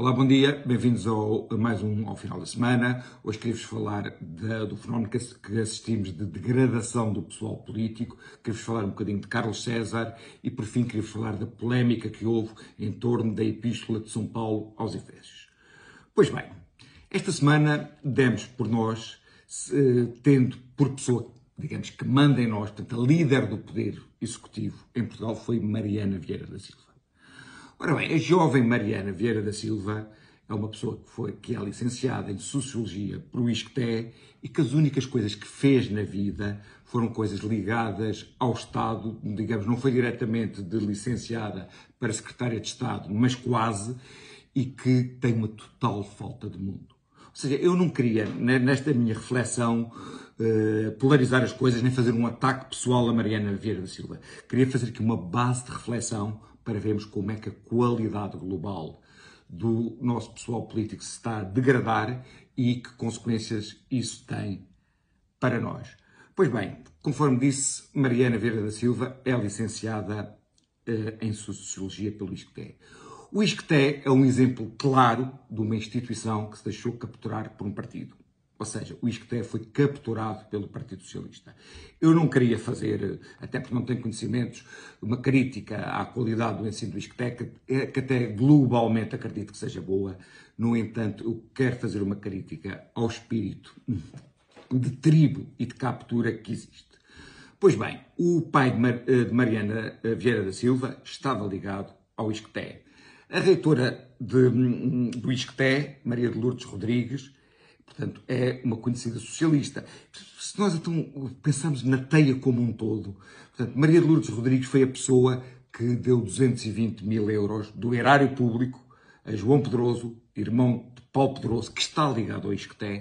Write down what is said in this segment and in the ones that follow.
Olá, bom dia, bem-vindos ao, a mais um ao final da semana. Hoje queria-vos falar do fenómeno que, assistimos de degradação do pessoal político, queria-vos falar um bocadinho de Carlos César e, por fim, queria-vos falar da polémica que houve em torno da Epístola de São Paulo aos Efésios. Pois bem, esta semana demos por nós, tendo por pessoa, digamos, que manda em nós, portanto, a líder do poder executivo em Portugal foi Mariana Vieira da Silva. Ora bem, a jovem Mariana Vieira da Silva é uma pessoa que, foi, que é licenciada em Sociologia por ISCTE e que as únicas coisas que fez na vida foram coisas ligadas ao Estado, digamos, não foi diretamente de licenciada para secretária de Estado, mas quase, e que tem uma total falta de mundo. Ou seja, eu não queria, nesta minha reflexão, eh, polarizar as coisas, nem fazer um ataque pessoal a Mariana Vieira da Silva. Queria fazer aqui uma base de reflexão para vermos como é que a qualidade global do nosso pessoal político se está a degradar e que consequências isso tem para nós. Pois bem, conforme disse, Mariana Vieira da Silva é licenciada eh, em Sociologia pelo ISCTE. O ISCTE é um exemplo claro de uma instituição que se deixou capturar por um partido. Ou seja, o ISCTE foi capturado pelo Partido Socialista. Eu não queria fazer, até porque não tenho conhecimentos, uma crítica à qualidade do ensino do ISCTE, que, até globalmente acredito que seja boa. No entanto, eu quero fazer uma crítica ao espírito de tribo e de captura que existe. Pois bem, o pai de, de Mariana Vieira da Silva estava ligado ao ISCTE. A reitora de, do ISCTE, Maria de Lourdes Rodrigues, Portanto, é uma conhecida socialista. Se nós então pensamos na teia como um todo, portanto, Maria de Lourdes Rodrigues foi a pessoa que deu 220 mil euros do erário público a João Pedroso, irmão de Paulo Pedroso, que está ligado ao Isqueté,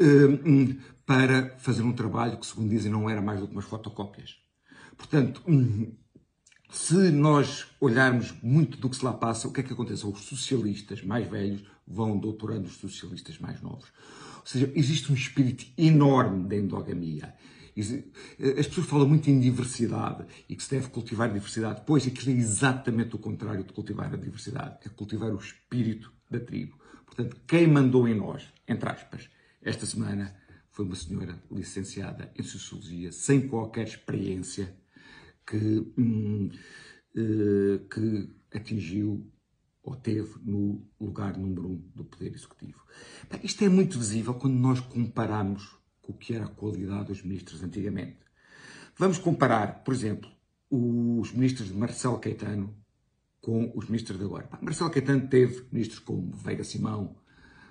hum, para fazer um trabalho que, segundo dizem, não era mais do que umas fotocópias. Portanto, hum, se nós olharmos muito do que se lá passa, o que é que acontece? Os socialistas mais velhos vão doutorando os socialistas mais novos. Ou seja, existe um espírito enorme da endogamia. As pessoas falam muito em diversidade e que se deve cultivar diversidade. Pois aquilo é exatamente o contrário de cultivar a diversidade. É cultivar o espírito da tribo. Portanto, quem mandou em nós, entre aspas, esta semana foi uma senhora licenciada em Sociologia, sem qualquer experiência, que, hum, uh, que atingiu ou teve no lugar número um do Poder Executivo. Bem, isto é muito visível quando nós comparamos com o que era a qualidade dos ministros antigamente. Vamos comparar, por exemplo, os ministros de Marcelo Caetano com os ministros de agora. Marcelo Caetano teve ministros como Veiga Simão,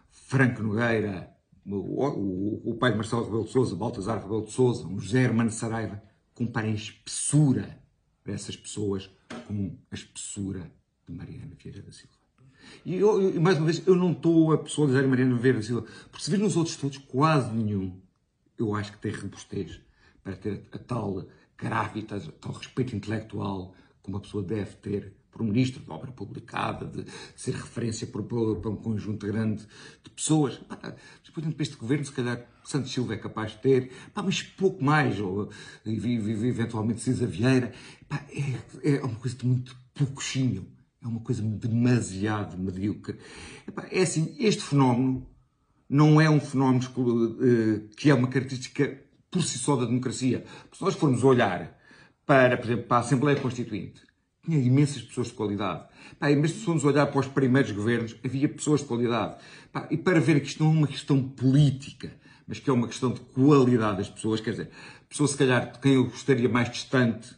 Franco Nogueira, o, o, o pai de Marcelo Rebelo de Sousa, Baltasar Rebelo de Sousa, José Hermano Saraiva, comparem a espessura dessas pessoas com a espessura de Mariana Vieira da Silva. E, eu, mais uma vez, eu não estou a pessoalizar Mariana Vieira da Silva, porque se vir nos outros todos, quase nenhum, eu acho que tem robustez para ter a tal gravitas, tal respeito intelectual que uma pessoa deve ter por um ministro de obra publicada, de ser referência para, um conjunto grande de pessoas. Pá, depois para este governo, se calhar Santos Silva é capaz de ter, pá, mas pouco mais, ou eventualmente Cisa Vieira. Pá, é, é uma coisa de muito pouquinho, é uma coisa demasiado medíocre. É assim, este fenómeno não é um fenómeno eh, que é uma característica por si só da democracia. Se nós formos olhar para, por exemplo, para a Assembleia Constituinte, tinha imensas pessoas de qualidade. Pá, e mesmo se formos olhar para os primeiros governos, havia pessoas de qualidade. Pá, e para ver que isto não é uma questão política, mas que é uma questão de qualidade das pessoas, quer dizer, a pessoa se calhar de quem eu gostaria mais distante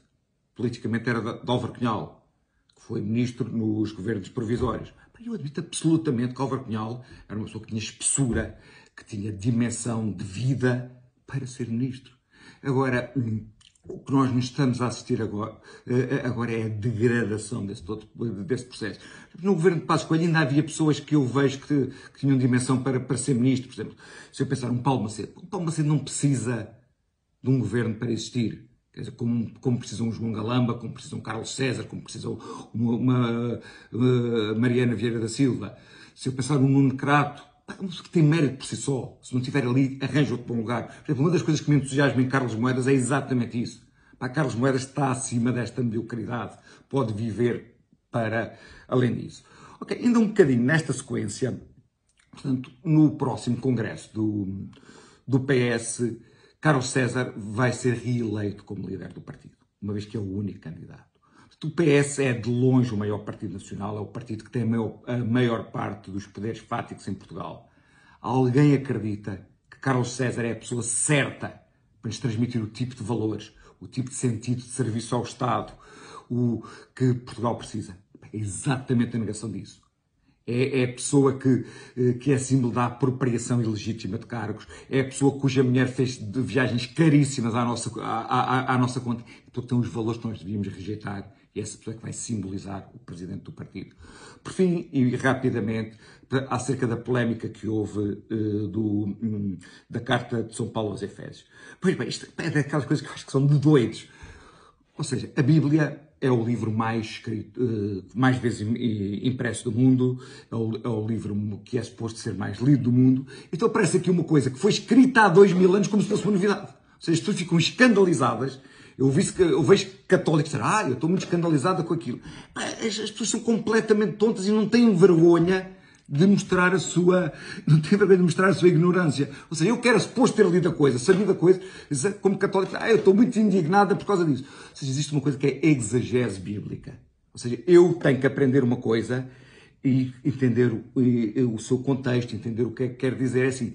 politicamente era de Álvaro Cunhal, que foi ministro nos governos provisórios. Pá, eu admito absolutamente que Álvaro Cunhal era uma pessoa que tinha espessura, que tinha dimensão de vida para ser ministro. Agora, hum, o que nós nos estamos a assistir agora, eh, agora é a degradação desse, todo, desse processo. No governo de Passos Coelho ainda havia pessoas que eu vejo que, que, tinham dimensão para, para ser ministro. Por exemplo, se eu pensar um Paulo Macedo. Um Paulo Macedo não precisa de um governo para existir. Dizer, como, como precisam um João Galamba, como precisam um Carlos César, como precisam uma, uma, uma Mariana Vieira da Silva. Se eu pensar num Nuno Crato, uma pessoa que tem mérito por si só. Se não estiver ali, arranja outro bom lugar. Por exemplo, uma das coisas que me entusiasma em Carlos Moedas é exatamente isso. Pá, Carlos Moedas está acima desta mediocridade. Pode viver para além disso. Ok, ainda um bocadinho nesta sequência, portanto, no próximo congresso do, do PS, Carlos César vai ser reeleito como líder do partido, uma vez que é o único candidato. O PS é de longe o maior partido nacional, é o partido que tem a maior, a maior parte dos poderes fáticos em Portugal. Alguém acredita que Carlos César é a pessoa certa para nos transmitir o tipo de valores, o tipo de sentido de serviço ao Estado, o que Portugal precisa? É exatamente a negação disso. É, é, a pessoa que, eh, que é símbolo da apropriação ilegítima de cargos, é a pessoa cuja mulher fez viagens caríssimas à nossa, à, à, à nossa conta. Portanto, tem os valores que nós devíamos rejeitar e essa pessoa que vai simbolizar o presidente do partido. Por fim, e rapidamente, acerca da polémica que houve uh, do, um, da Carta de São Paulo aos Efésios. Pois bem, isto é daquelas coisas que eu acho que são de doidos. Ou seja, a Bíblia é o livro mais, escrito, uh, mais vezes impresso do mundo, é o, é o, livro que é suposto ser mais lido do mundo. Então aparece aqui uma coisa que foi escrita há dois mil anos como se fosse uma novidade. Ou seja, as pessoas ficam escandalizadas eu, vi, eu vejo católicos dizer, ah, eu estou muito escandalizada com aquilo. As, as pessoas são completamente tontas e não têm vergonha de mostrar a sua, não têm vergonha de mostrar a sua ignorância. Ou seja, eu quero suposto ter lido a coisa, sabido a coisa, como católico, ah, eu estou muito indignada por causa disso. Ou seja, existe uma coisa que é exegese bíblica. Ou seja, eu tenho que aprender uma coisa e entender o, o seu contexto, entender o que é que quer dizer. É assim,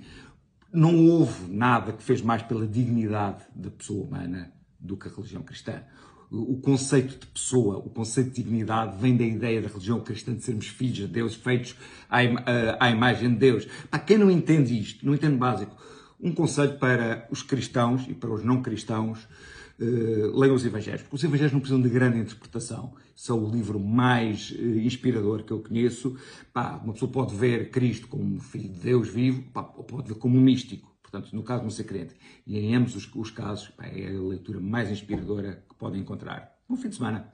não houve nada que fez mais pela dignidade da pessoa humana do que a religião cristã. O conceito de pessoa, o conceito de dignidade vem da ideia da religião cristã de sermos filhos de Deus, feitos à, à imagem de Deus. Para quem não entende isto, não entende básico, um conselho para os cristãos e para os não cristãos, uh, leiam os Evangelhos. Os Evangelhos não precisam de grande interpretação. São o livro mais uh, inspirador que eu conheço. Pá, uma pessoa pode ver Cristo como filho de Deus vivo, pá, ou pode ver como um místico portanto, no caso de ser crente. E em ambos os, os casos, pá, é a leitura mais inspiradora que podem encontrar. Bom fim de semana!